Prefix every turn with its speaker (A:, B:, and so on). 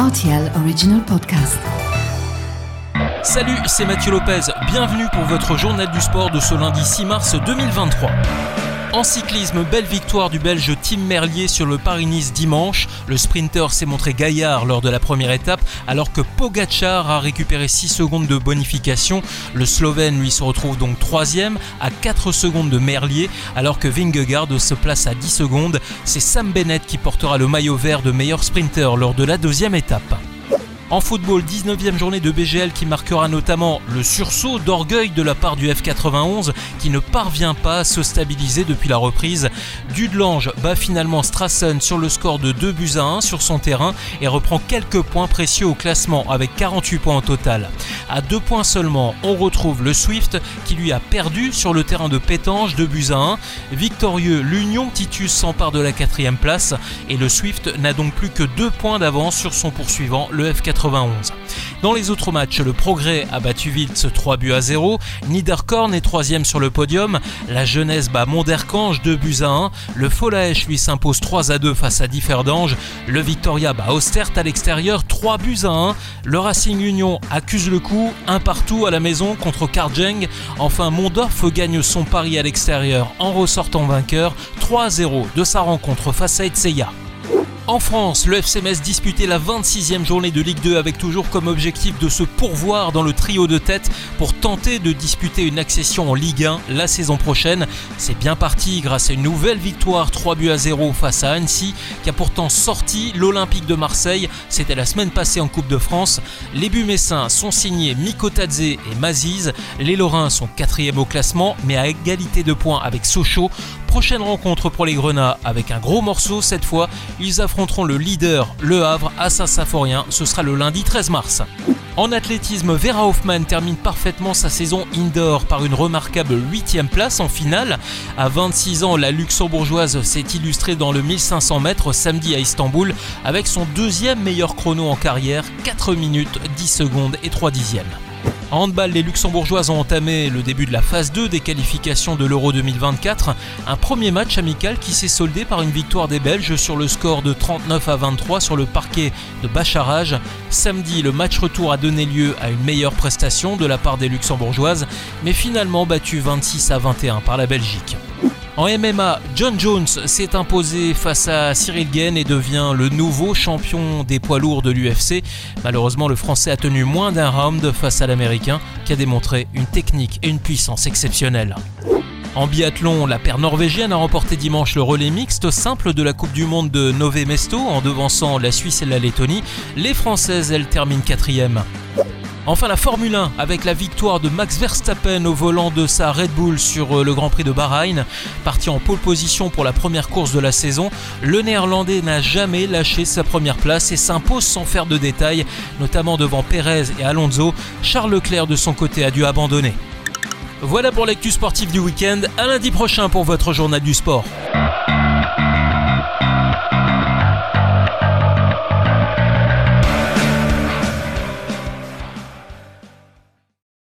A: RTL Original Podcast.
B: Salut, c'est Mathieu Lopez. Bienvenue pour votre journal du sport de ce lundi 6 mars 2023. En cyclisme, belle victoire du Belge Tim Merlier sur le Paris-Nice dimanche. Le sprinter s'est montré gaillard lors de la première étape, alors que Pogacar a récupéré 6 secondes de bonification. Le Slovène lui se retrouve donc troisième à 4 secondes de Merlier, alors que Vingegaard se place à 10 secondes. C'est Sam Bennett qui portera le maillot vert de meilleur sprinter lors de la deuxième étape. En football, 19e journée de BGL qui marquera notamment le sursaut d'orgueil de la part du F91 qui ne parvient pas à se stabiliser depuis la reprise. Dudelange bat finalement Strassen sur le score de 2 buts à 1 sur son terrain et reprend quelques points précieux au classement avec 48 points au total. À deux points seulement, on retrouve le Swift qui lui a perdu sur le terrain de Pétange 2 buts à 1. Victorieux, l'Union Titus s'empare de la quatrième place et le Swift n'a donc plus que 2 points d'avance sur son poursuivant, le F91. Dans les autres matchs, le Progrès a battu Wiltz 3 buts à 0, Niederkorn est troisième sur le podium, la Jeunesse bat Monderkange 2 buts à 1, le Folaech lui s'impose 3 à 2 face à Differdange, le Victoria bat Ostert à l'extérieur 3 buts à 1, le Racing Union accuse le coup, un partout à la maison contre Karjeng, enfin Mondorf gagne son pari à l'extérieur en ressortant vainqueur 3 à 0 de sa rencontre face à Etseya. En France, le FC Metz disputait la 26e journée de Ligue 2 avec toujours comme objectif de se pourvoir dans le trio de tête pour tenter de disputer une accession en Ligue 1 la saison prochaine. C'est bien parti grâce à une nouvelle victoire 3 buts à 0 face à Annecy qui a pourtant sorti l'Olympique de Marseille. C'était la semaine passée en Coupe de France. Les buts messins sont signés Mikotadze et Maziz. Les Lorrains sont quatrième au classement mais à égalité de points avec Sochaux. Prochaine rencontre pour les Grenats avec un gros morceau cette fois. Ils affronteront le leader, Le Havre, à Saint-Symphorien. Ce sera le lundi 13 mars. En athlétisme, Vera Hoffman termine parfaitement sa saison indoor par une remarquable 8 place en finale. À 26 ans, la luxembourgeoise s'est illustrée dans le 1500 mètres samedi à Istanbul avec son deuxième meilleur chrono en carrière, 4 minutes 10 secondes et 3 dixièmes. En handball, les Luxembourgeoises ont entamé le début de la phase 2 des qualifications de l'Euro 2024. Un premier match amical qui s'est soldé par une victoire des Belges sur le score de 39 à 23 sur le parquet de Bacharage. Samedi, le match retour a donné lieu à une meilleure prestation de la part des Luxembourgeoises, mais finalement battu 26 à 21 par la Belgique. En MMA, John Jones s'est imposé face à Cyril Gain et devient le nouveau champion des poids lourds de l'UFC. Malheureusement, le Français a tenu moins d'un round face à l'Américain qui a démontré une technique et une puissance exceptionnelles. En biathlon, la paire norvégienne a remporté dimanche le relais mixte simple de la Coupe du Monde de Nové Mesto en devançant la Suisse et la Lettonie. Les Françaises, elles, terminent quatrième. Enfin la Formule 1 avec la victoire de Max Verstappen au volant de sa Red Bull sur euh, le Grand Prix de Bahreïn. Parti en pole position pour la première course de la saison, le néerlandais n'a jamais lâché sa première place et s'impose sans faire de détails, notamment devant Perez et Alonso. Charles Leclerc de son côté a dû abandonner. Voilà pour l'actu sportive du week-end. À lundi prochain pour votre journal du sport.